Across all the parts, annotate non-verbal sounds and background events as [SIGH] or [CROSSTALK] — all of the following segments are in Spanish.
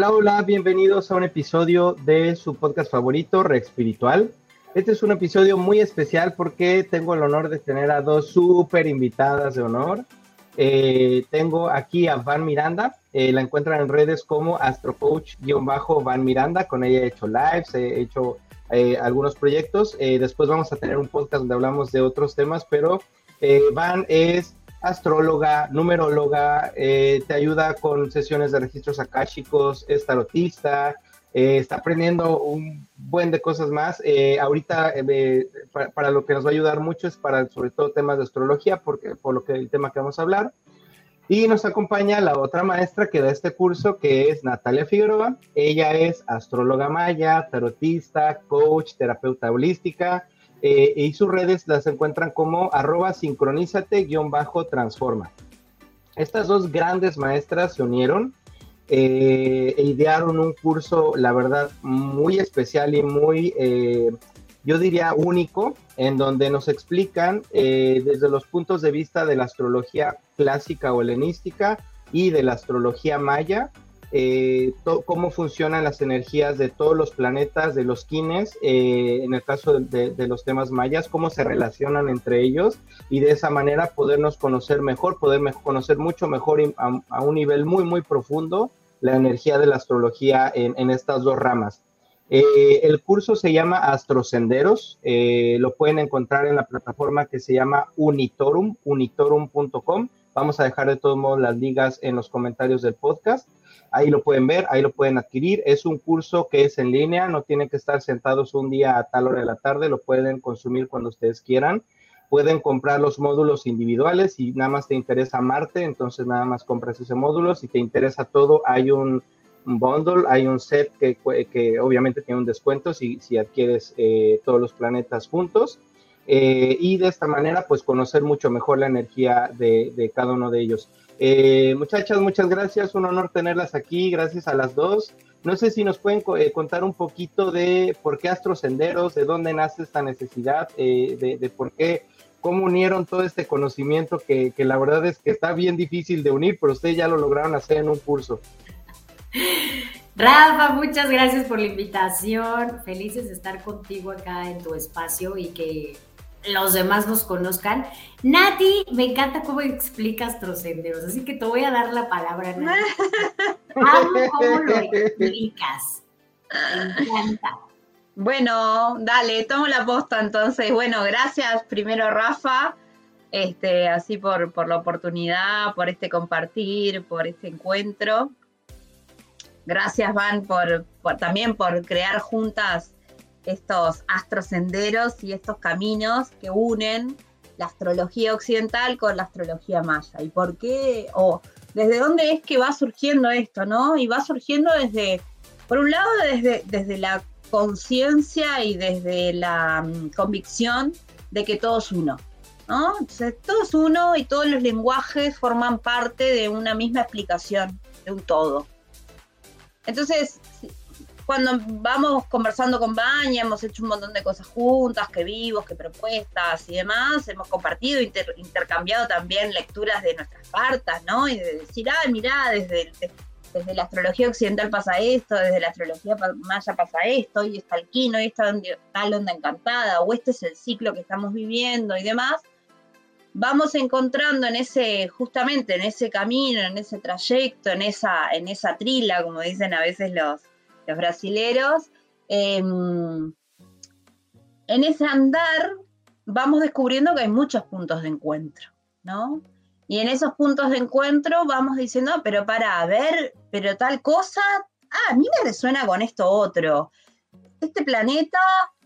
Hola, hola, bienvenidos a un episodio de su podcast favorito, Re Espiritual. Este es un episodio muy especial porque tengo el honor de tener a dos súper invitadas de honor. Eh, tengo aquí a Van Miranda, eh, la encuentran en redes como astrocoach-van Miranda, con ella he hecho lives, he hecho eh, algunos proyectos. después vamos a tener un podcast donde hablamos de otros temas, pero Van es astróloga, numeróloga, te ayuda con sesiones de registros akáshicos, es tarotista, eh, está aprendiendo un buen de cosas más. Eh, ahorita eh, para, lo que nos va a ayudar mucho es para sobre todo temas de astrología, porque por lo que el tema que vamos a hablar. Y nos acompaña la otra maestra que da este curso, que es Natalia Figueroa. Ella es astróloga maya, tarotista, coach, terapeuta holística, y sus redes las encuentran como arroba sincronízate-transforma. Estas dos grandes maestras se unieron eh, e idearon un curso, la verdad, muy especial y muy, eh, yo diría, único, en donde nos explican eh, desde los puntos de vista de la astrología clásica o helenística y de la astrología maya, cómo funcionan las energías de todos los planetas, de los kines, en el caso de, los temas mayas, cómo se relacionan entre ellos y de esa manera podernos conocer mejor, poder conocer mucho mejor a, un nivel muy, muy profundo la energía de la astrología en, estas dos ramas. Eh, el curso se llama Astrosenderos, eh, lo pueden encontrar en la plataforma que se llama Unitorum, unitorum.com. Vamos a dejar de todos modos las ligas en los comentarios del podcast. Ahí lo pueden ver, ahí lo pueden adquirir. Es un curso que es en línea, no tienen que estar sentados un día a tal hora de la tarde, lo pueden consumir cuando ustedes quieran pueden comprar los módulos individuales. Si nada más te interesa Marte, entonces nada más compras ese módulo. Si te interesa todo, hay un, bundle, hay un set que, que, obviamente tiene un descuento si, si adquieres eh, todos los planetas juntos. Eh, y de esta manera, pues conocer mucho mejor la energía de, de cada uno de ellos. Eh, muchachas, muchas gracias, un honor tenerlas aquí, gracias a las dos. No sé si nos pueden contar un poquito de por qué Astrosenderos, de dónde nace esta necesidad, de, por qué cómo unieron todo este conocimiento que, la verdad es que está bien difícil de unir, pero ustedes ya lo lograron hacer en un curso. Rafa, muchas gracias por la invitación. Felices de estar contigo acá en tu espacio y que los demás nos conozcan. Nati, me encanta cómo explicas trocenderos, así que te voy a dar la palabra, Nati. [LAUGHS] cómo lo explicas. Me encanta. Bueno, dale, tomo la posta entonces. Bueno, gracias primero Rafa, este, así por, por la oportunidad, por este compartir, por este encuentro. Gracias Van por, también por crear juntas estos astrosenderos y estos caminos que unen la astrología occidental con la astrología maya. ¿Y por qué? O desde dónde es que va surgiendo esto, ¿no? Y va surgiendo desde, por un lado, desde, desde la conciencia y desde la mm, convicción de que todo es uno. ¿no? Entonces, todo es uno y todos los lenguajes forman parte de una misma explicación, de un todo. Entonces, cuando vamos conversando con Baña, hemos hecho un montón de cosas juntas, que vivos, que propuestas y demás, hemos compartido, intercambiado también lecturas de nuestras cartas, ¿no? Y de decir, ah, mirá, desde, desde la astrología occidental pasa esto, desde la astrología maya pasa esto, y está el quino, y está tal onda encantada, o este es el ciclo que estamos viviendo y demás, vamos encontrando en ese, justamente en ese camino, en ese trayecto, en esa, en esa trila, como dicen a veces los, brasileros, em, en ese andar vamos descubriendo que hay muchos puntos de encuentro, ¿no? Y en esos puntos de encuentro vamos diciendo, pero para ver, pero tal cosa, ah, a mí me resuena con esto otro. Este planeta,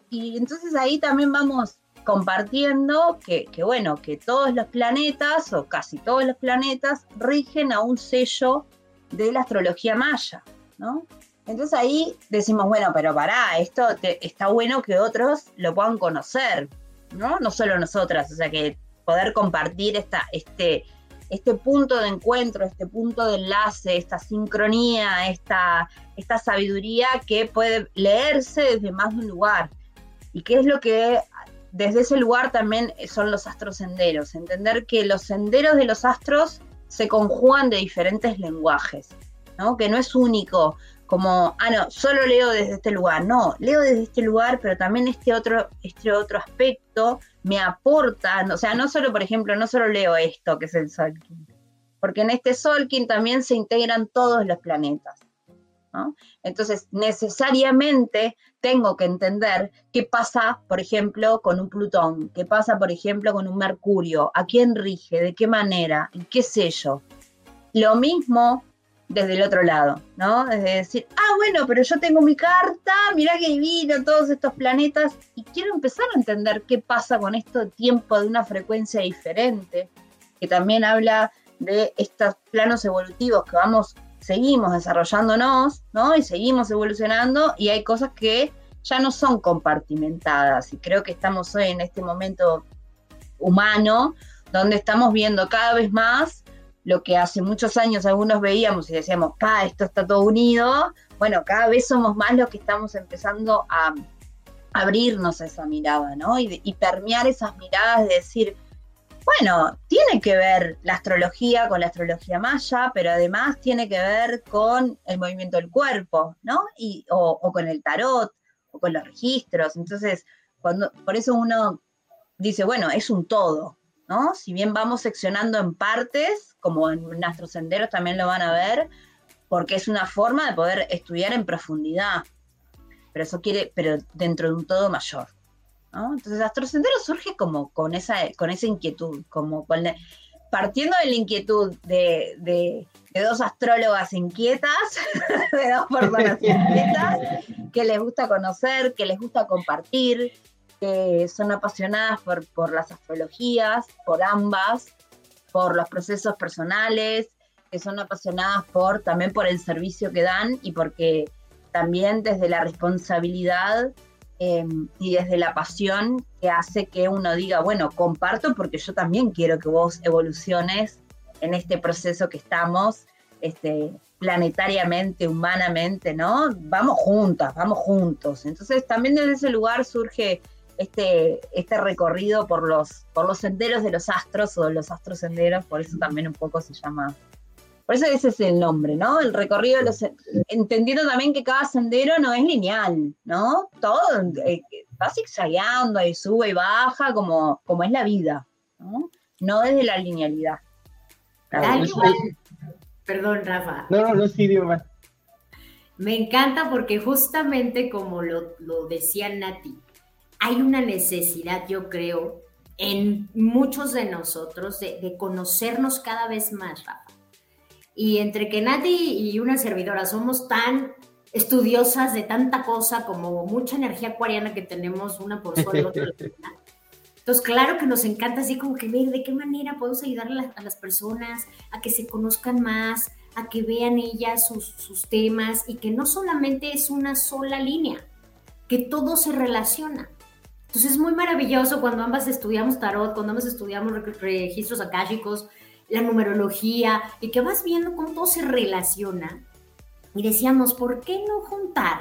y entonces ahí también vamos compartiendo que, que, bueno, que todos los planetas, o casi todos los planetas, rigen a un sello de la astrología maya, ¿no? Entonces ahí decimos, bueno, pero pará, esto está bueno que otros lo puedan conocer, ¿no? No solo nosotras, o sea que poder compartir esta, este, este punto de encuentro, este punto de enlace, esta sincronía, esta, esta sabiduría que puede leerse desde más de un lugar. Y qué es lo que desde ese lugar también son los astrosenderos. Entender que los senderos de los astros se conjugan de diferentes lenguajes, ¿no? que no es único como, ah, no, solo leo desde este lugar. No, leo desde este lugar, pero también este otro, este otro aspecto me aporta, o sea, no solo, por ejemplo, no solo leo esto, que es el Solkin, porque en este Solkin también se integran todos los planetas. Entonces, necesariamente tengo que entender qué pasa, por ejemplo, con un Plutón, qué pasa, por ejemplo, con un Mercurio, a quién rige, de qué manera, qué sé yo. Lo mismo desde el otro lado, ¿no? Es decir, ah, bueno, pero yo tengo mi carta, mirá que divino todos estos planetas, y quiero empezar a entender qué pasa con esto tiempo de una frecuencia diferente, que también habla de estos planos evolutivos que vamos, seguimos desarrollándonos, ¿no? Y seguimos evolucionando, y hay cosas que ya no son compartimentadas, y creo que estamos hoy en este momento humano, donde estamos viendo cada vez más lo que hace muchos años algunos veíamos y decíamos, pa, esto está todo unido, bueno, cada vez somos más los que estamos empezando a abrirnos a esa mirada, ¿no? Y, permear esas miradas de decir, bueno, tiene que ver la astrología con la astrología maya, pero además tiene que ver con el movimiento del cuerpo, ¿no? Y, o, o con el tarot, o con los registros. Entonces, cuando, por eso uno dice, bueno, es un todo, Si bien vamos seccionando en partes, como en nuestros también lo van a ver, porque es una forma de poder estudiar en profundidad. Pero eso quiere, pero dentro de un todo mayor. Entonces, Astrosendero surge como con esa, con esa inquietud, como partiendo de la inquietud de, de, dos astrólogas inquietas, [LAUGHS] de dos personas inquietas, que les gusta conocer, que les gusta compartir, que son apasionadas por, por las astrologías, por ambas, por los procesos personales, que son apasionadas por también por el servicio que dan y porque también desde la responsabilidad em, y desde la pasión que hace que uno diga, bueno, comparto porque yo también quiero que vos evoluciones en este proceso que estamos, este, planetariamente, humanamente, ¿no? Vamos juntas, vamos juntos. Entonces también desde ese lugar surge este, este recorrido por los, por los senderos de los astros o de los astros senderos, por eso también un poco se llama, por eso ese es el nombre, ¿no? El recorrido de los, entendiendo también que cada sendero no es lineal, ¿no? Todo eh, va zigzagueando y sube y baja como, como es la vida, ¿no? No desde la linealidad. Perdón, Rafa. No, no, no, sí, digo Me encanta porque justamente como lo, lo decía Nati, hay una necesidad, yo creo, en muchos de nosotros de, conocernos cada vez más, Rafa. Y entre que Nati y una servidora somos tan estudiosas de tanta cosa como mucha energía acuariana que tenemos una por sol y otra [LAUGHS] Entonces, claro que nos encanta así como que ver de qué manera podemos ayudar a, las personas a que se conozcan más, a que vean ellas sus, sus temas y que no solamente es una sola línea, que todo se relaciona. Entonces es muy maravilloso cuando ambas estudiamos tarot, cuando ambas estudiamos registros akáshicos, la numerología, y que vas viendo cómo todo se relaciona. Y decíamos, ¿por qué no juntar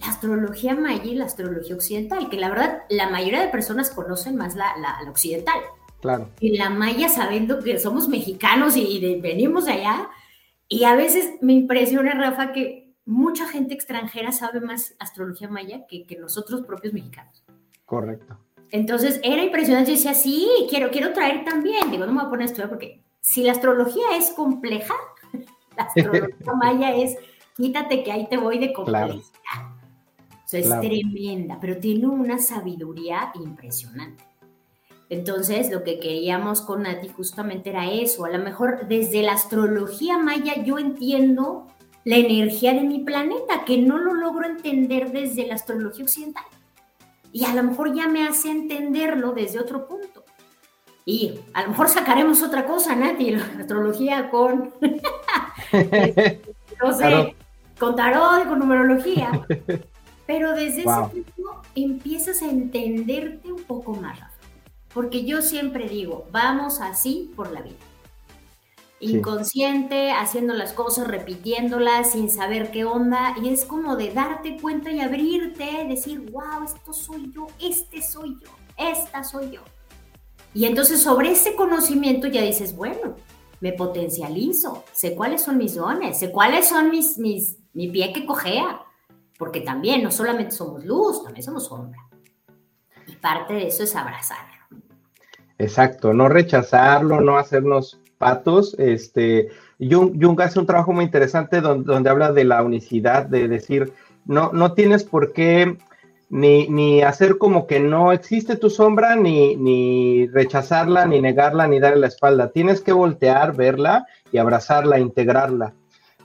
la astrología maya y la astrología occidental? Que la verdad, la mayoría de personas conocen más la, occidental. Claro. Y la maya sabiendo que somos mexicanos y, venimos de allá. Y a veces me impresiona, Rafa, que mucha gente extranjera sabe más astrología maya que, que nosotros propios mexicanos. Correcto. Entonces era impresionante. Yo decía, sí, quiero, quiero traer también. Digo, no me voy a poner a estudiar porque si la astrología es compleja, [LAUGHS] la astrología [LAUGHS] maya es quítate que ahí te voy de complejidad. O sea, es tremenda, pero tiene una sabiduría impresionante. Entonces, lo que queríamos con Nati justamente era eso. A lo mejor desde la astrología maya yo entiendo la energía de mi planeta, que no lo logro entender desde la astrología occidental y a lo mejor ya me hace entenderlo desde otro punto. Y a lo mejor sacaremos otra cosa, Nati, la astrología con, [LAUGHS] no sé, con tarot, con numerología. [LAUGHS] Pero desde ese punto empiezas a entenderte un poco más, Rafa. Porque yo siempre digo, vamos así por la vida inconsciente, haciendo las cosas, repitiéndolas sin saber qué onda. Y es como de darte cuenta y abrirte, decir, wow, esto soy yo, este soy yo, esta soy yo. Y entonces sobre ese conocimiento ya dices, bueno, me potencializo, sé cuáles son mis dones, sé cuáles son mis, mis, mi pie que cojea, porque también no solamente somos luz, también somos sombra. Y parte de eso es abrazarlo. Exacto, no rechazarlo, no hacernos patos. Este, Jung, hace un trabajo muy interesante donde, donde, habla de la unicidad, de decir, no, no tienes por qué ni, ni, hacer como que no existe tu sombra, ni, ni rechazarla, ni negarla, ni darle la espalda. Tienes que voltear, verla y abrazarla, integrarla.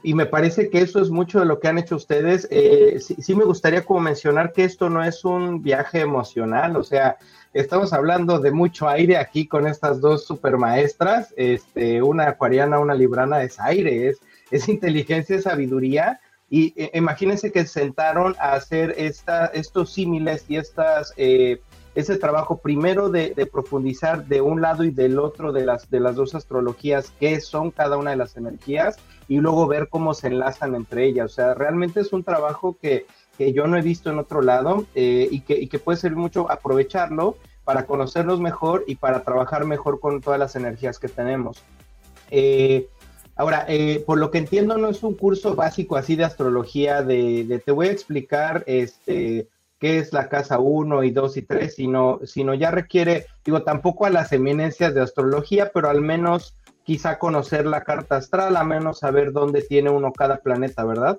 Y me parece que eso es mucho de lo que han hecho ustedes. Eh, sí, me gustaría como mencionar que esto no es un viaje emocional, o sea, estamos hablando de mucho aire aquí con estas dos super maestras, este, una acuariana, una librana, es aire, es, es inteligencia, es sabiduría. Y eh, imagínense que sentaron a hacer esta, estos símiles y estas, eh, ese trabajo primero de, de, profundizar de un lado y del otro de las, de las dos astrologías, qué son cada una de las energías, y luego ver cómo se enlazan entre ellas. O sea, realmente es un trabajo que, que yo no he visto en otro lado eh, y, que, y que puede servir mucho aprovecharlo para conocernos mejor y para trabajar mejor con todas las energías que tenemos. Eh, ahora, eh, por lo que entiendo, no es un curso básico así de astrología, de, de, te voy a explicar este, qué es la casa 1 y 2 y 3, sino, sino ya requiere, digo, tampoco a las eminencias de astrología, pero al menos quizá conocer la carta astral, a menos saber dónde tiene uno cada planeta, ¿verdad?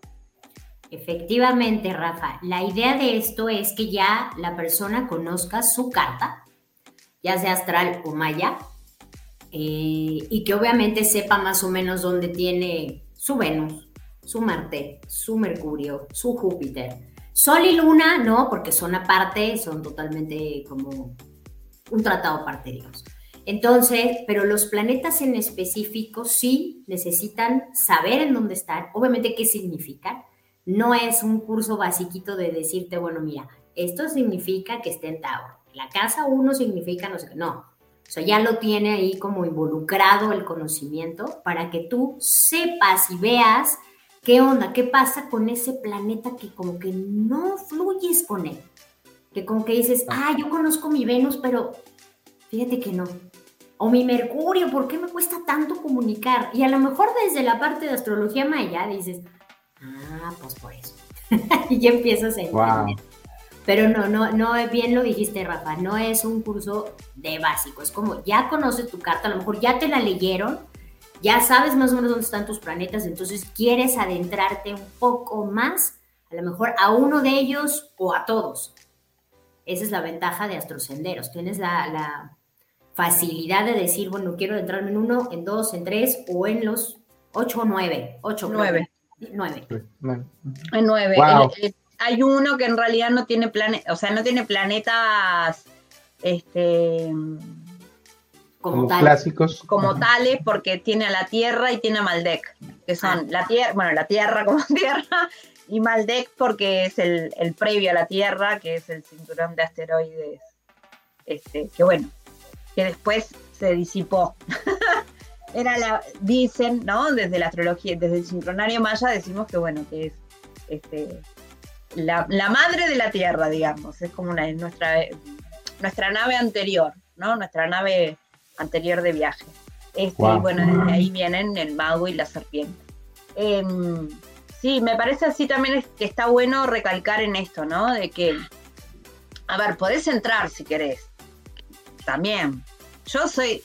Efectivamente, Rafa. La idea de esto es que ya la persona conozca su carta, ya sea astral o maya, eh, y que obviamente sepa más o menos dónde tiene su Venus, su Marte, su Mercurio, su Júpiter. Sol y Luna, no, porque son aparte, son totalmente como un tratado aparte, digamos. Entonces, pero los planetas en específico sí necesitan saber en dónde están, obviamente qué significan, no es un curso basiquito de decirte, bueno, mira, esto significa que esté en Tauro. La casa 1 significa no sé qué. No. O sea, ya lo tiene ahí como involucrado el conocimiento para que tú sepas y veas qué onda, qué pasa con ese planeta que como que no fluyes con él. Que como que dices, ah, yo conozco mi Venus, pero fíjate que no. O mi Mercurio, ¿por qué me cuesta tanto comunicar? Y a lo mejor desde la parte de astrología maya dices, Ah, pues por eso. [LAUGHS] y ya empiezas a entender. Pero no, no, no, bien lo dijiste, Rafa, no es un curso de básico, es como ya conoces tu carta, a lo mejor ya te la leyeron, ya sabes más o menos dónde están tus planetas, entonces quieres adentrarte un poco más, a lo mejor a uno de ellos o a todos. Esa es la ventaja de Astrosenderos, tienes la, la facilidad de decir, bueno, quiero adentrarme en uno, en dos, en tres o en los ocho o nueve. Ocho, nueve. Nueve. Nueve. hay uno que en realidad no tiene planetas, o sea, no tiene planetas este como, clásicos. Como tales, porque tiene a la Tierra y tiene a Maldek, que son ah. la Tierra, bueno, la Tierra como [LAUGHS] Tierra, y Maldek porque es el, el, previo a la Tierra, que es el cinturón de asteroides, este, que bueno, que después se disipó. [LAUGHS] era la, dicen, ¿no? Desde la astrología, desde el sincronario maya decimos que, bueno, que es este, la, madre de la Tierra, digamos, es como una, nuestra, nuestra nave anterior, ¿no? Nuestra nave anterior de viaje. Este, Bueno, desde ahí vienen el mago y la serpiente. Em, sí, me parece así también que está bueno recalcar en esto, ¿no? De que, a ver, podés entrar si querés. También. Yo soy,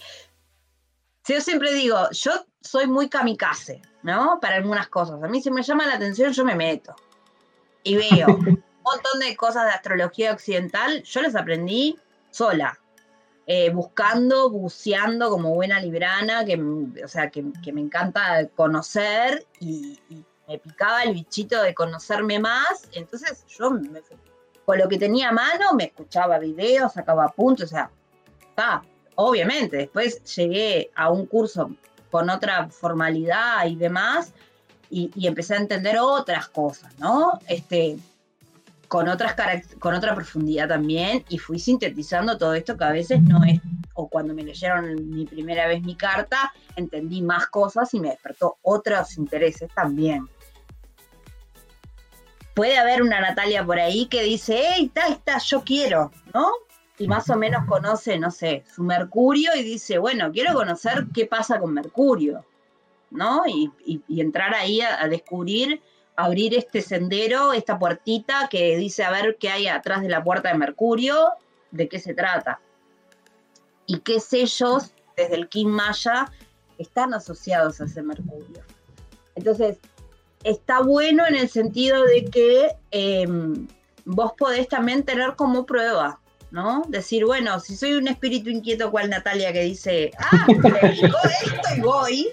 yo siempre digo, yo soy muy kamikaze, ¿no? Para algunas cosas. A mí si me llama la atención, yo me meto. Y veo [LAUGHS] un montón de cosas de astrología occidental, yo las aprendí sola. Eh, buscando, buceando como buena librana, que, o sea, que, me encanta conocer y, me picaba el bichito de conocerme más. Entonces yo con lo que tenía a mano me escuchaba videos, sacaba puntos, o sea, obviamente, después llegué a un curso con otra formalidad y demás, y, empecé a entender otras cosas, ¿no? Este, con, otras con otra profundidad también, y fui sintetizando todo esto que a veces no es, o cuando me leyeron mi primera vez mi carta, entendí más cosas y me despertó otros intereses también. Puede haber una Natalia por ahí que dice, hey, está, está, yo quiero, ¿no? Y más o menos conoce, no sé, su Mercurio y dice, bueno, quiero conocer qué pasa con Mercurio, ¿no? Y, entrar ahí a, descubrir abrir este sendero, esta puertita que dice a ver qué hay atrás de la puerta de Mercurio, de qué se trata. Y qué sellos desde el King Maya están asociados a ese Mercurio. Entonces, está bueno en el sentido de que em, vos podés también tener como prueba, ¿no? Decir, bueno, si soy un espíritu inquieto cual Natalia que dice, ah, me esto y voy,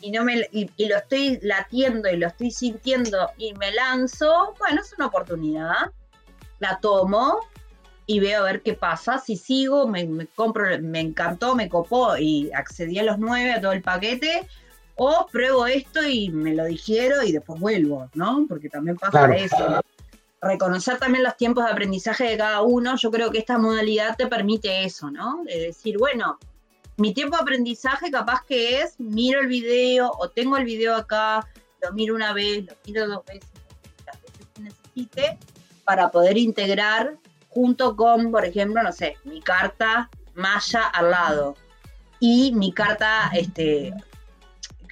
y, no me, y, lo estoy latiendo y lo estoy sintiendo y me lanzo, bueno, es una oportunidad. La tomo y veo a ver qué pasa. Si sigo, me, compro, me encantó, me copó y accedí a los nueve, a todo el paquete, o pruebo esto y me lo digiero y después vuelvo, ¿no? Porque también pasa eso. Reconocer también los tiempos de aprendizaje de cada uno, yo creo que esta modalidad te permite eso, ¿no? De decir, bueno, mi tiempo de aprendizaje capaz que es, miro el video o tengo el video acá, lo miro una vez, lo miro dos veces, las veces que necesite, para poder integrar junto con, por ejemplo, no sé, mi carta maya al lado y mi carta este,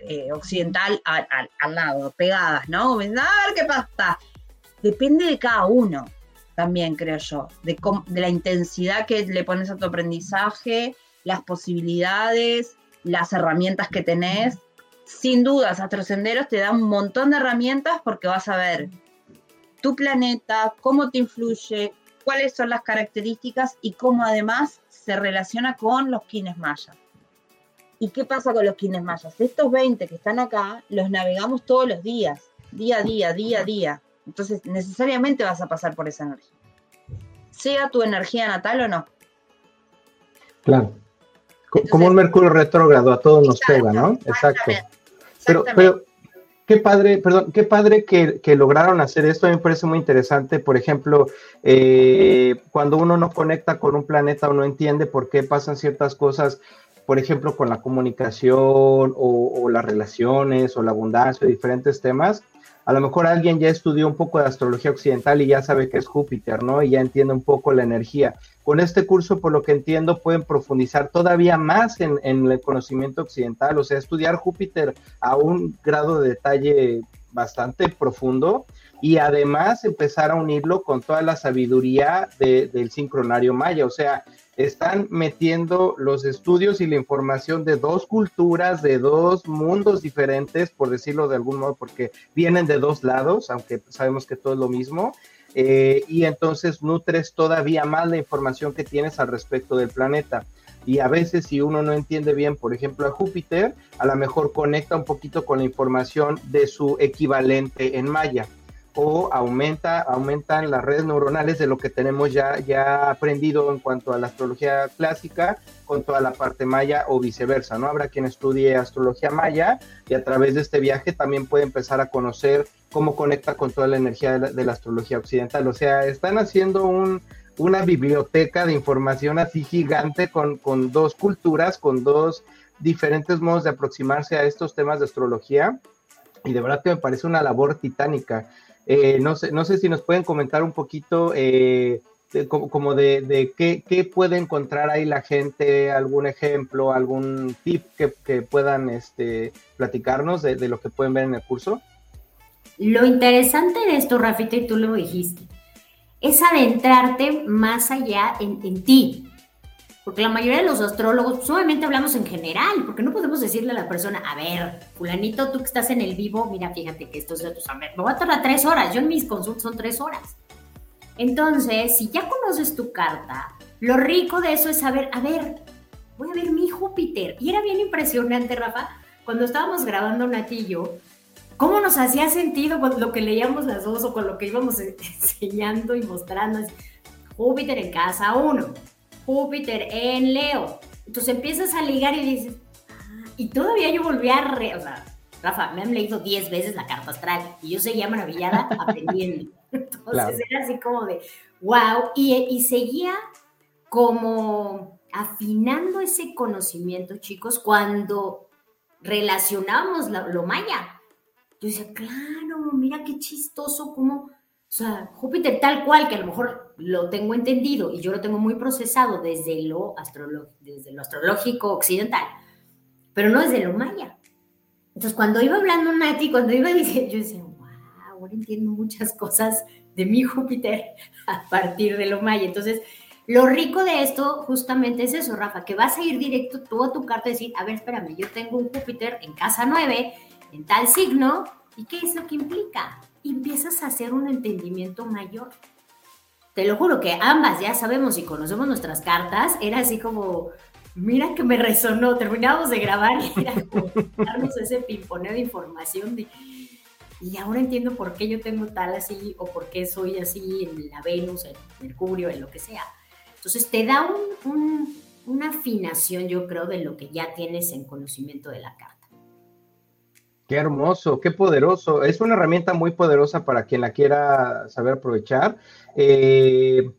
eh, occidental al, lado, pegadas, ¿no? A ver qué pasa. Depende de cada uno, también creo yo, de, la intensidad que le pones a tu aprendizaje, las posibilidades, las herramientas que tenés. Sin dudas, Astrosenderos te da un montón de herramientas porque vas a ver tu planeta, cómo te influye, cuáles son las características y cómo además se relaciona con los kines mayas. ¿Y qué pasa con los kines mayas? Estos 20 que están acá los navegamos todos los días, día a día, día a día. Entonces necesariamente vas a pasar por esa energía. Sea tu energía natal o no. Claro como un Mercurio retrógrado, a todos nos pega, ¿no? Exacto. Pero, pero, qué padre, perdón, qué padre que, lograron hacer esto. A mí me parece muy interesante. Por ejemplo, eh, cuando uno no conecta con un planeta o no entiende por qué pasan ciertas cosas, por ejemplo, con la comunicación o, o las relaciones o la abundancia, diferentes temas, a lo mejor alguien ya estudió un poco de astrología occidental y ya sabe que es Júpiter, ¿no? Y ya entiende un poco la energía. Con este curso, por lo que entiendo, pueden profundizar todavía más en, el conocimiento occidental, o sea, estudiar Júpiter a un grado de detalle bastante profundo y además empezar a unirlo con toda la sabiduría del sincronario maya, o sea, están metiendo los estudios y la información de dos culturas, de dos mundos diferentes, por decirlo de algún modo, porque vienen de dos lados, aunque sabemos que todo es lo mismo, eh, y entonces nutres todavía más la información que tienes al respecto del planeta. Y a veces si uno no entiende bien, por ejemplo, a Júpiter, a lo mejor conecta un poquito con la información de su equivalente en Maya o aumenta, aumentan las redes neuronales de lo que tenemos ya, ya aprendido en cuanto a la astrología clásica con toda la parte maya o viceversa, ¿no? Habrá quien estudie astrología maya y a través de este viaje también puede empezar a conocer cómo conecta con toda la energía de la, astrología occidental. O sea, están haciendo un, una biblioteca de información así gigante con, con dos culturas, con dos diferentes modos de aproximarse a estos temas de astrología. Y de verdad que me parece una labor titánica. Eh, no, sé, no sé si nos pueden comentar un poquito eh, como, de, qué, puede encontrar ahí la gente, algún ejemplo, algún tip que, puedan este, platicarnos de, lo que pueden ver en el curso. Lo interesante de esto, Rafita, y tú lo dijiste, es adentrarte más allá en, en ti, porque la mayoría de los astrólogos, solamente hablamos en general, porque no podemos decirle a la persona, a ver, fulanito, tú que estás en el vivo, mira, fíjate que esto es de tus me voy a tardar tres horas, yo en mis consultas son tres horas. Entonces, si ya conoces tu carta, lo rico de eso es saber, a ver, voy a ver mi Júpiter. Y era bien impresionante, Rafa, cuando estábamos grabando Natillo, cómo nos hacía sentido con lo que leíamos las dos o con lo que íbamos [LAUGHS] enseñando y mostrando. Júpiter en casa uno, Júpiter en Leo. Entonces empiezas a ligar y dices, ah", y todavía yo volví a, re, o sea, Rafa, me han leído 10 veces la carta astral y yo seguía maravillada [LAUGHS] aprendiendo. Entonces era así como de, wow, y, y seguía como afinando ese conocimiento, chicos, cuando relacionamos lo maya. Yo decía, claro, mira qué chistoso, como o sea, Júpiter tal cual, que a lo mejor lo tengo entendido y yo lo tengo muy procesado desde lo, desde lo astrológico occidental, pero no desde lo maya. Entonces, cuando iba hablando Nati, cuando iba [LAUGHS] diciendo, yo decía, wow, ahora entiendo muchas cosas de mi Júpiter [LAUGHS] a partir de lo maya. Entonces, lo rico de esto justamente es eso, Rafa, que vas a ir directo tú a tu carta y decir, a ver, espérame, yo tengo un Júpiter en casa 9, en tal signo, ¿y qué es lo que implica? Y empiezas a hacer un entendimiento mayor. Te lo juro que ambas ya sabemos y conocemos nuestras cartas, era así como, mira que me resonó, terminamos de grabar y era como darnos ese pimponeo de información de, y ahora entiendo por qué yo tengo tal así o por qué soy así en la Venus, en Mercurio, en lo que sea. Entonces te da una afinación, yo creo, de lo que ya tienes en conocimiento de la carta. Qué hermoso, qué poderoso. Es una herramienta muy poderosa para quien la quiera saber aprovechar. Eh,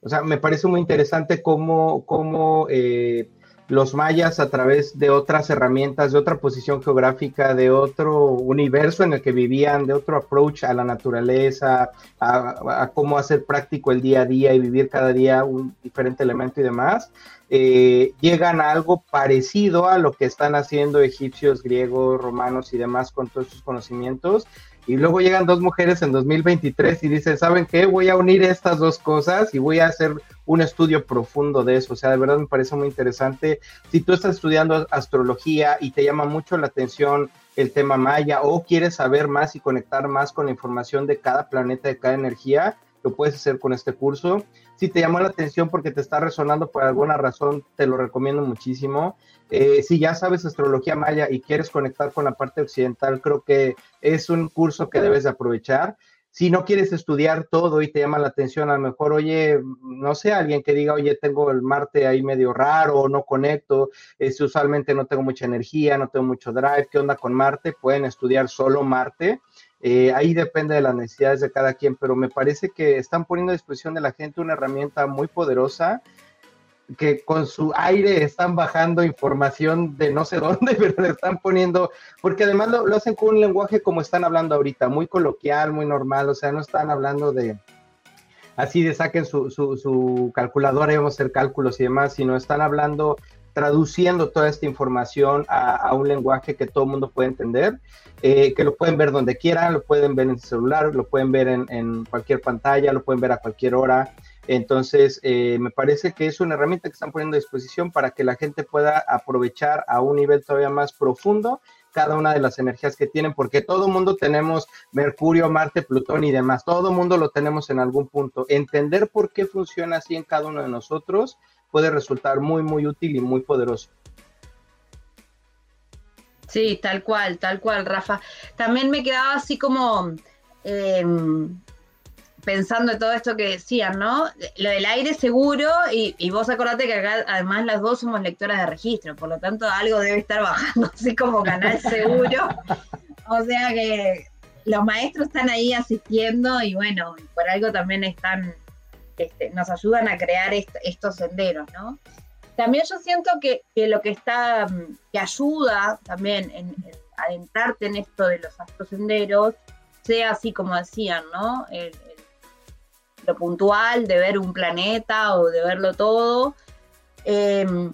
o sea, me parece muy interesante cómo, cómo eh, los mayas a través de otras herramientas, de otra posición geográfica, de otro universo en el que vivían, de otro approach a la naturaleza, a, cómo hacer práctico el día a día y vivir cada día un diferente elemento y demás, eh, llegan a algo parecido a lo que están haciendo egipcios, griegos, romanos y demás con todos sus conocimientos y luego llegan dos mujeres en 2023 y dicen, ¿saben qué? Voy a unir estas dos cosas y voy a hacer un estudio profundo de eso. O sea, de verdad me parece muy interesante. Si tú estás estudiando astrología y te llama mucho la atención el tema maya o quieres saber más y conectar más con la información de cada planeta, de cada energía, lo puedes hacer con este curso. Si te llamó la atención porque te está resonando por alguna razón, te lo recomiendo muchísimo. Eh, si ya sabes astrología maya y quieres conectar con la parte occidental, creo que es un curso que debes de aprovechar. Si no quieres estudiar todo y te llama la atención, a lo mejor, oye, no sé, alguien que diga, oye, tengo el Marte ahí medio raro, no conecto, es, usualmente no tengo mucha energía, no tengo mucho drive, ¿qué onda con Marte? Pueden estudiar solo Marte eh, ahí depende de las necesidades de cada quien, pero me parece que están poniendo a disposición de la gente una herramienta muy poderosa que con su aire están bajando información de no sé [LAUGHS] dónde, pero le están poniendo, porque además lo, hacen con un lenguaje como están hablando ahorita, muy coloquial, muy normal, o sea, no están hablando de así de saquen su, su, su calculadora y vamos a hacer cálculos y demás, sino están hablando traduciendo toda esta información a, un lenguaje que todo el mundo puede entender, eh, que lo pueden ver donde quieran, lo pueden ver en el celular, lo pueden ver en, cualquier pantalla, lo pueden ver a cualquier hora. Entonces, eh, me parece que es una herramienta que están poniendo a disposición para que la gente pueda aprovechar a un nivel todavía más profundo cada una de las energías que tienen, porque todo mundo tenemos Mercurio, Marte, Plutón y demás, todo mundo lo tenemos en algún punto. Entender por qué funciona así en cada uno de nosotros puede resultar muy, muy útil y muy poderoso. Sí, tal cual, tal cual, Rafa. También me quedaba así como em, pensando en todo esto que decían, ¿no? Lo del aire seguro, y, vos acordate que acá además las dos somos lectoras de registro, por lo tanto algo debe estar [LAUGHS] bajando así como canal seguro. o sea que los maestros están ahí asistiendo y bueno, por algo también están este, nos ayudan a crear estos senderos, ¿no? También yo siento que, lo que está, mm, que ayuda también en, adentrarte en esto de los astrosenderos, sea así como decían, ¿no? lo puntual de ver un planeta o de verlo todo. Em,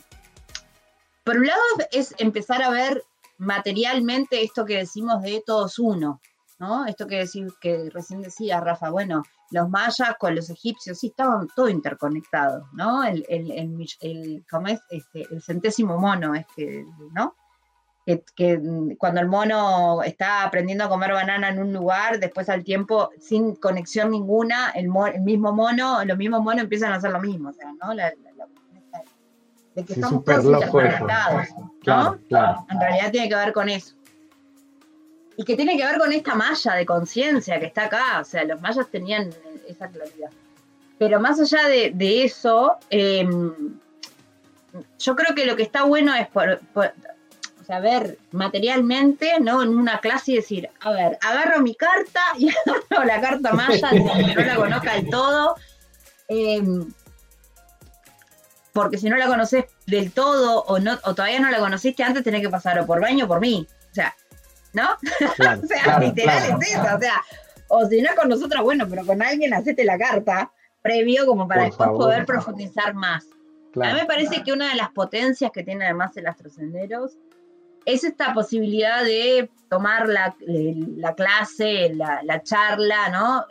por un lado es empezar a ver materialmente esto que decimos de todos uno, ¿no? Esto que, que recién decía Rafa, bueno, los mayas con los egipcios, sí, estaban todo interconectados, ¿no? El, el, el, ¿cómo es? Este, el centésimo mono, es que, ¿no? Que, cuando el mono está aprendiendo a comer banana en un lugar, después al tiempo, sin conexión ninguna, el, mismo mono, los mismos monos empiezan a hacer lo mismo, o sea, ¿no? La, de que estamos todos interconectados, ¿no? En realidad tiene que ver con eso y que tiene que ver con esta malla de conciencia que está acá, o sea, los mayas tenían esa claridad. Pero más allá de, eso, em, yo creo que lo que está bueno es por, o sea, ver materialmente, ¿no? En una clase y decir, a ver, agarro mi carta y [LAUGHS] agarro la carta maya, [LAUGHS] aunque no la conozca del todo. Em, porque si no la conoces del todo o, no, o todavía no la conociste antes, tenés que pasar o por baño o por mí. O sea, ¿no? [LAUGHS] o sea, literal es eso, o sea, o si no con nosotros, bueno, pero con alguien hacete la carta previo como para después poder profundizar más. A mí me parece que una de las potencias que tiene además el Astrosenderos es esta posibilidad de tomar la, clase, la, charla, ¿no?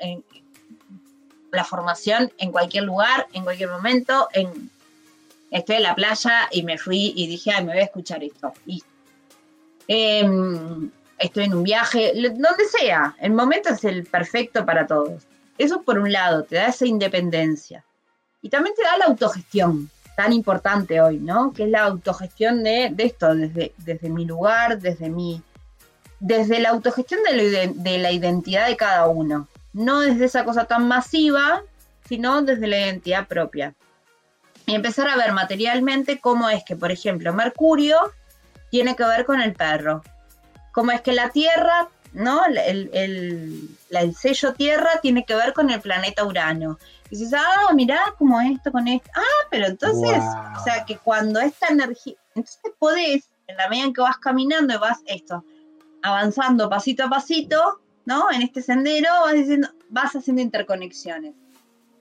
la formación en cualquier lugar, en cualquier momento, en, estoy en la playa y me fui y dije, ay, me voy a escuchar esto. Em, estoy en un viaje, donde sea, el momento es el perfecto para todos. Eso por un lado, te da esa independencia. Y también te da la autogestión, tan importante hoy, ¿no? Que es la autogestión de, esto, desde, desde mi lugar, desde mi... Desde la autogestión de de la identidad de cada uno. No desde esa cosa tan masiva, sino desde la identidad propia. Y empezar a ver materialmente cómo es que, por ejemplo, Mercurio tiene que ver con el perro. Cómo es que la Tierra ¿no? El, el, sello Tierra tiene que ver con el planeta Urano. Y dices, ah, mirá como esto con esto. Ah, pero entonces, o sea, que cuando esta energía, entonces podés, en la medida en que vas caminando y vas esto, avanzando pasito a pasito, ¿no? En este sendero vas diciendo, vas haciendo interconexiones.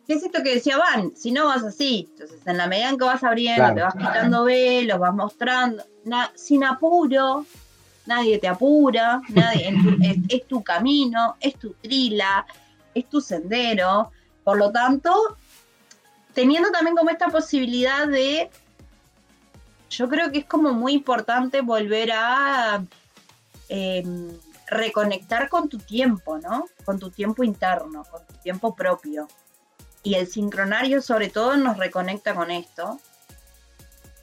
¿Qué es esto que decía Van? Si no vas así, entonces en la medida en que vas abriendo, te vas quitando velos, vas mostrando, sin apuro, nadie te apura, nadie, es, tu camino, es tu trila, es tu sendero. Por lo tanto, teniendo también como esta posibilidad de, yo creo que es como muy importante volver a em, reconectar con tu tiempo, ¿no? Con tu tiempo interno, con tu tiempo propio. Y el sincronario sobre todo nos reconecta con esto.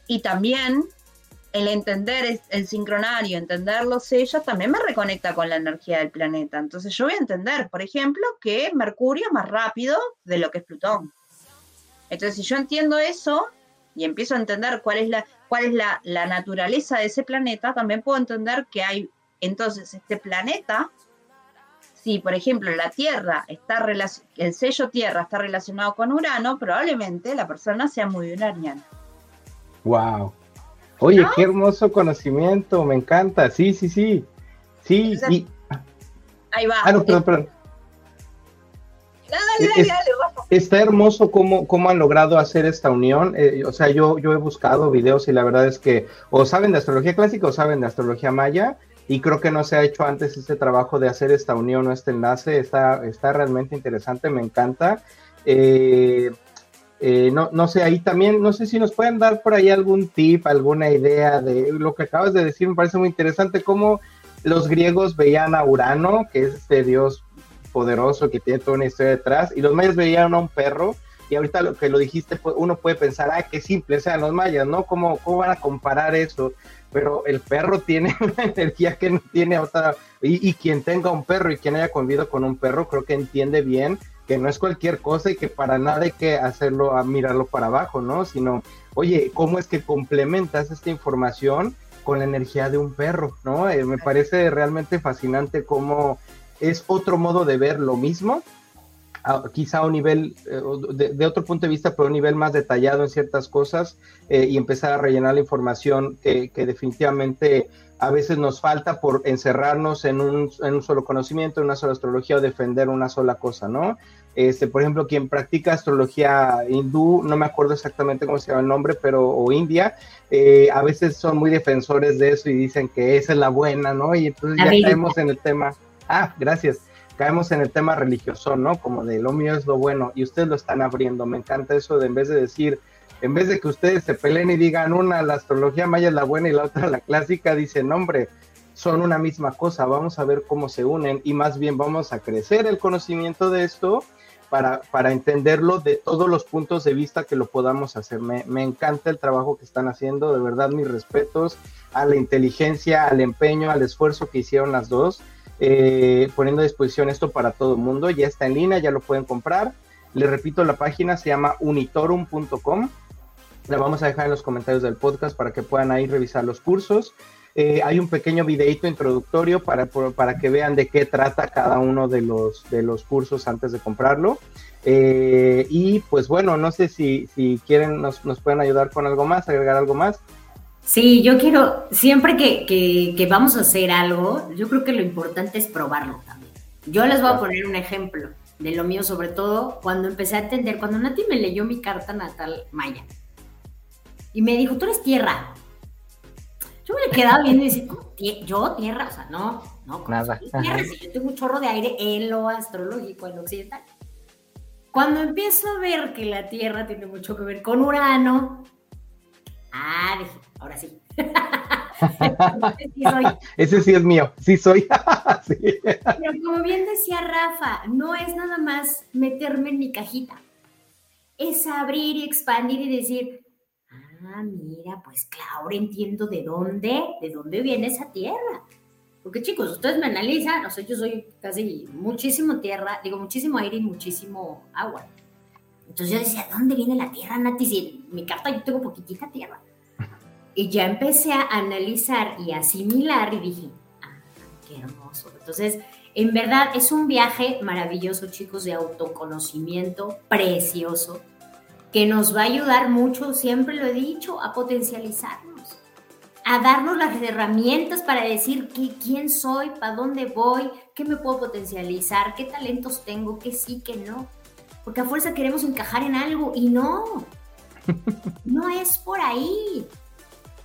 Y también el entender el sincronario, entender los sellos, también me reconecta con la energía del planeta. Entonces yo voy a entender, por ejemplo, que Mercurio es más rápido de lo que es Plutón. Entonces si yo entiendo eso y empiezo a entender cuál es la, cuál es la, la naturaleza de ese planeta, también puedo entender que hay entonces este planeta, si por ejemplo la Tierra está el sello Tierra está relacionado con Urano, probablemente la persona sea muy unariana. Wow. Oye, qué hermoso conocimiento, me encanta. Sí, sí, sí. Sí, y... Ahí va. Ah, no, perdón, perdón. está hermoso cómo, cómo, han logrado hacer esta unión. Eh, o sea, yo, yo he buscado videos y la verdad es que o saben de astrología clásica o saben de astrología maya y creo que no se ha hecho antes este trabajo de hacer esta unión o este enlace. Está, está realmente interesante, me encanta. Eh, eh, no, no sé, ahí también, no sé si nos pueden dar por ahí algún tip, alguna idea de lo que acabas de decir, me parece muy interesante cómo los griegos veían a Urano, que es este dios poderoso que tiene toda una historia detrás, y los mayas veían a un perro, y ahorita lo que lo dijiste, pues, uno puede pensar, ah, qué simple sean los mayas, ¿no? ¿Cómo, ¿Cómo van a comparar eso? Pero el perro tiene [LAUGHS] una energía que no tiene otra, y, y quien tenga un perro y quien haya convivido con un perro, creo que entiende bien que no es cualquier cosa y que para nada hay que hacerlo a mirarlo para abajo, ¿no? Sino, oye, ¿cómo es que complementas esta información con la energía de un perro, ¿no? Eh, me parece realmente fascinante cómo es otro modo de ver lo mismo, quizá a un nivel, eh, de, otro punto de vista, pero a un nivel más detallado en ciertas cosas eh, y empezar a rellenar la información que, que definitivamente a veces nos falta por encerrarnos en un, en un, solo conocimiento, en una sola astrología o defender una sola cosa, ¿no? Este, por ejemplo, quien practica astrología hindú, no me acuerdo exactamente cómo se llama el nombre, pero o India, eh, a veces son muy defensores de eso y dicen que esa es la buena, ¿no? Y entonces ya caemos en el tema, ah, gracias, caemos en el tema religioso, ¿no? Como de lo mío es lo bueno y ustedes lo están abriendo, me encanta eso de en vez de decir en vez de que ustedes se peleen y digan una, la astrología maya es la buena y la otra la clásica, dicen, hombre, son una misma cosa, vamos a ver cómo se unen y más bien vamos a crecer el conocimiento de esto para, para entenderlo de todos los puntos de vista que lo podamos hacer. Me, encanta el trabajo que están haciendo, de verdad mis respetos a la inteligencia, al empeño, al esfuerzo que hicieron las dos, eh, poniendo a disposición esto para todo el mundo. Ya está en línea, ya lo pueden comprar. Les repito, la página se llama unitorum.com la vamos a dejar en los comentarios del podcast para que puedan ahí revisar los cursos. Eh, hay un pequeño videito introductorio para, para que vean de qué trata cada uno de los, de los cursos antes de comprarlo. Eh, y pues bueno, no sé si, si quieren, nos, nos, pueden ayudar con algo más, agregar algo más. Sí, yo quiero, siempre que, que, que, vamos a hacer algo, yo creo que lo importante es probarlo también. Yo les voy a poner un ejemplo de lo mío, sobre todo cuando empecé a entender, cuando Nati me leyó mi carta natal maya y me dijo, tú eres tierra. Yo me quedaba [LAUGHS] viendo y decía, ¿yo tierra? O sea, no, no. Nada. Tierra, si yo tengo un chorro de aire en lo astrológico, en lo occidental. Cuando empiezo a ver que la Tierra tiene mucho que ver con Urano, ah, dije, ahora sí. [LAUGHS] Ese sí es mío, sí soy. [LAUGHS] Pero como bien decía Rafa, no es nada más meterme en mi cajita, es abrir y expandir y decir, ah, mira, pues claro, ahora entiendo de dónde, de dónde viene esa tierra. Porque chicos, ustedes me analizan, o sea, yo soy casi muchísimo tierra, digo muchísimo aire y muchísimo agua. Entonces yo decía, ¿dónde viene la tierra, Nati? Si en mi carta yo tengo poquitita tierra. Y ya empecé a analizar y asimilar y dije, ah, qué hermoso. Entonces, en verdad es un viaje maravilloso, chicos, de autoconocimiento precioso, que nos va a ayudar mucho, siempre lo he dicho, a potencializarnos, a darnos las herramientas para decir quién soy, para dónde voy, qué me puedo potencializar, qué talentos tengo, qué sí, qué no. Porque a fuerza queremos encajar en algo y no, [LAUGHS] no es por ahí.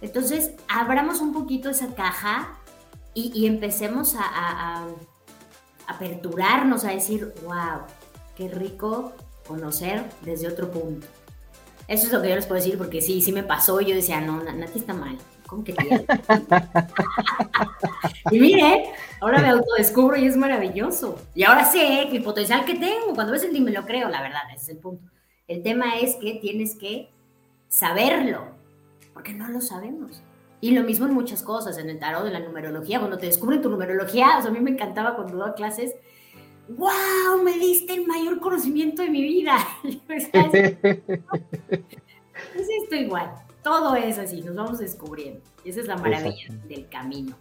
Entonces, abramos un poquito esa caja y, empecemos a, aperturarnos, a decir, wow, qué rico conocer desde otro punto. Eso es lo que yo les puedo decir, porque sí, sí me pasó. Yo decía, no, Nati está mal. ¿Cómo que tiene? [LAUGHS] y mire, ahora me autodescubro y es maravilloso. Y ahora sé el potencial que tengo. Cuando ves el me lo creo, la verdad, ese es el punto. El tema es que tienes que saberlo porque no lo sabemos. Y lo mismo en muchas cosas, en el tarot, en la numerología, cuando te descubren tu numerología, o sea, a mí me encantaba cuando daba clases, ¡wow! Me diste el mayor conocimiento de mi vida. [LAUGHS] es esto igual, todo es así, nos vamos descubriendo. Y esa es la maravilla del camino.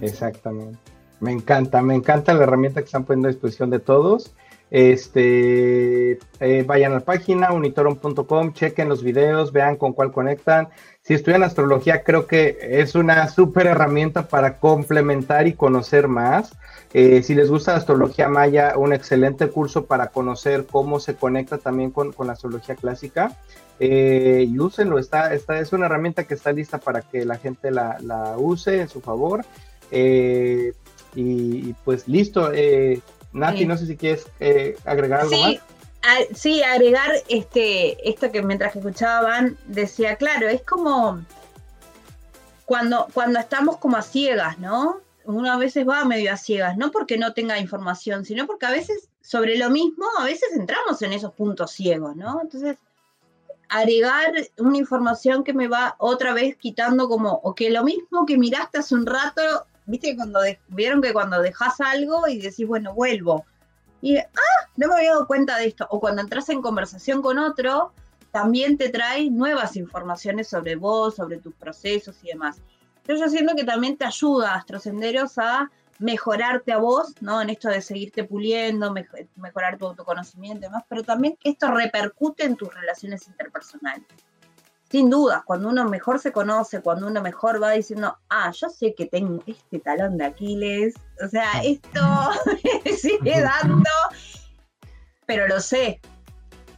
Exactamente. Me encanta, me encanta la herramienta que están poniendo a disposición de todos. Este, eh, vayan a la página unitoron.com, chequen los videos, vean con cuál conectan. Si estudian astrología, creo que es una súper herramienta para complementar y conocer más. Eh, si les gusta la astrología maya, un excelente curso para conocer cómo se conecta también con, la astrología clásica. Eh, y úsenlo, está, está, es una herramienta que está lista para que la gente la, use en su favor. y, pues listo. Nati, no sé si quieres eh, agregar algo más. Sí, agregar este, esto que mientras que escuchaban, decía, claro, es como cuando, cuando estamos como a ciegas, ¿no? Uno a veces va medio a ciegas, no porque no tenga información, sino porque a veces sobre lo mismo, a veces entramos en esos puntos ciegos, ¿no? Entonces, agregar una información que me va otra vez quitando como, o que lo mismo que miraste hace un rato, viste cuando vieron que cuando dejas algo y decís, bueno, vuelvo. Y, ah, no me había dado cuenta de esto. O cuando entras en conversación con otro, también te trae nuevas informaciones sobre vos, sobre tus procesos y demás. Entonces yo siento que también te ayuda, Astrosenderos, a mejorarte a vos, ¿no? En esto de seguirte puliendo, mejorar tu autoconocimiento y demás, pero también que esto repercute en tus relaciones interpersonales sin duda, cuando uno mejor se conoce, cuando uno mejor va diciendo, ah, yo sé que tengo este talón de Aquiles, o sea, esto me [LAUGHS] sigue dando, pero lo sé,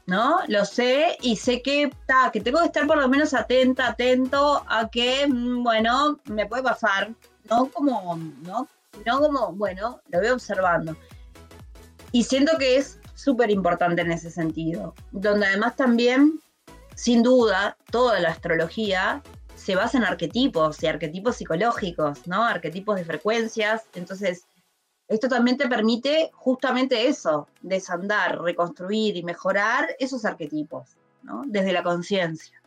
¿no? Lo sé y sé que, que tengo que estar por lo menos atenta, atento a que, mm, bueno, me puede pasar, no como, ¿no? No como, bueno, lo voy observando. Y siento que es súper importante en ese sentido, donde además también sin duda, toda la astrología se basa en arquetipos y arquetipos psicológicos, ¿no? Arquetipos de frecuencias. Entonces, esto también te permite justamente eso, desandar, reconstruir y mejorar esos arquetipos, ¿no? Desde la conciencia.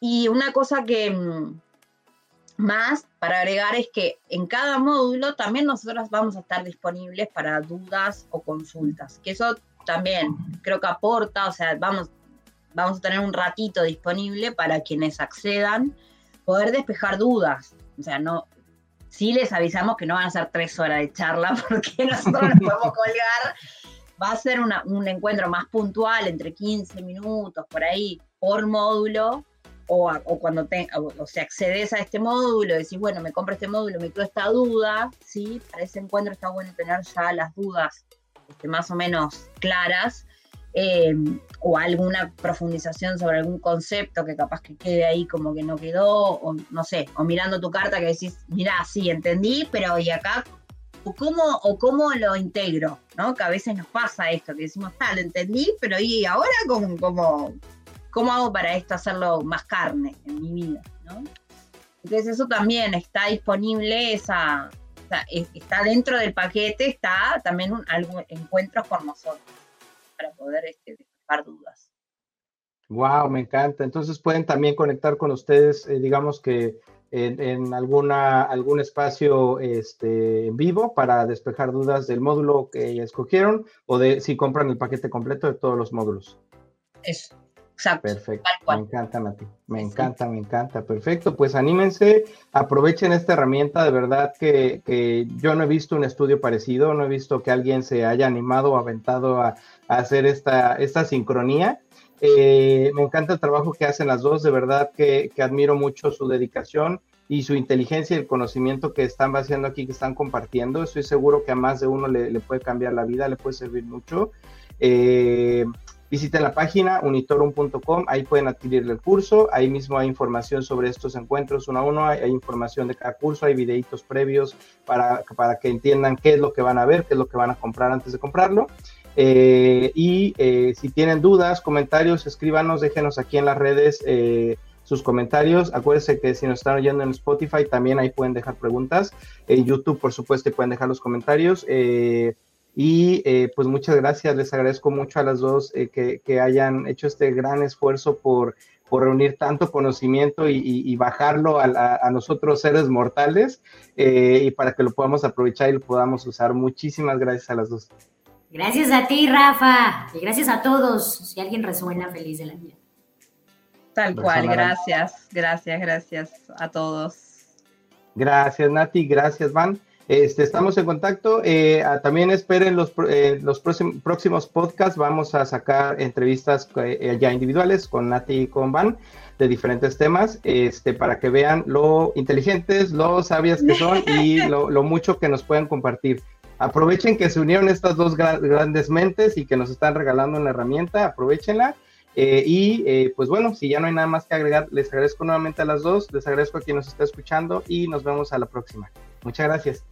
Y una cosa que mm, más para agregar es que en cada módulo también nosotros vamos a estar disponibles para dudas o consultas, que eso también creo que aporta, o sea, vamos, vamos a tener un ratito disponible para quienes accedan, poder despejar dudas. O sea, no, sí les avisamos que no van a ser tres horas de charla [LAUGHS] porque nosotros nos podemos [LAUGHS] colgar. Va a ser un encuentro más puntual, entre 15 minutos, por ahí, por módulo, o, cuando te, o, sea, accedes a este módulo, decís, bueno, me compro este módulo, me quedo esta duda, ¿sí? Para ese encuentro está bueno tener ya las dudas este, más o menos claras eh, o alguna profundización sobre algún concepto que capaz que quede ahí como que no quedó, o no sé, o mirando tu carta que decís, mira, sí, entendí, pero ¿y acá? ¿O cómo, o cómo lo integro? ¿no? Que a veces nos pasa esto, que decimos, ah, lo entendí, pero ¿y ahora cómo, cómo, cómo hago para esto hacerlo más carne en mi vida? ¿no? Entonces eso también está disponible, esa, está dentro del paquete, está también un, encuentros con nosotros para poder este, despejar dudas. Wow, me encanta. Entonces pueden también conectar con ustedes, eh, digamos que en, alguna, algún espacio este, en vivo para despejar dudas del módulo que escogieron o de si compran el paquete completo de todos los módulos. Eso. Perfecto. Me encanta, Nati. Me encanta, me encanta. Perfecto. Pues anímense, aprovechen esta herramienta. De verdad que, yo no he visto un estudio parecido, no he visto que alguien se haya animado o aventado a, hacer esta, esta sincronía. Eh, me encanta el trabajo que hacen las dos. De verdad que, admiro mucho su dedicación y su inteligencia y el conocimiento que están haciendo aquí, que están compartiendo. Estoy seguro que a más de uno le, le puede cambiar la vida, le puede servir mucho. Eh, Visiten la página unitorum.com, ahí pueden adquirir el curso, ahí mismo hay información sobre estos encuentros uno a uno, hay, información de cada curso, hay videitos previos para, para, que entiendan qué es lo que van a ver, qué es lo que van a comprar antes de comprarlo. Eh, y eh, si tienen dudas, comentarios, escríbanos, déjenos aquí en las redes eh, sus comentarios. Acuérdense que si nos están oyendo en Spotify, también ahí pueden dejar preguntas. En YouTube, por supuesto, pueden dejar los comentarios. Y eh, pues muchas gracias, les agradezco mucho a las dos eh, que, hayan hecho este gran esfuerzo por, por reunir tanto conocimiento y, bajarlo a, nosotros seres mortales eh, y para que lo podamos aprovechar y lo podamos usar. Muchísimas gracias a las dos. Gracias a ti, Rafa, y gracias a todos. Si alguien resuena, feliz de la vida. Tal cual, gracias, gracias, gracias a todos. Gracias, Nati, gracias, Van. Este, estamos en contacto. Eh, también esperen los, eh, los próximos, podcasts. Vamos a sacar entrevistas eh, ya individuales con Nati y con Van de diferentes temas este, para que vean lo inteligentes, lo sabias que son y lo, mucho que nos pueden compartir. Aprovechen que se unieron estas dos grandes mentes y que nos están regalando una herramienta. Aprovechenla. y pues bueno, si ya no hay nada más que agregar, les agradezco nuevamente a las dos, les agradezco a quien nos está escuchando y nos vemos a la próxima. Muchas gracias.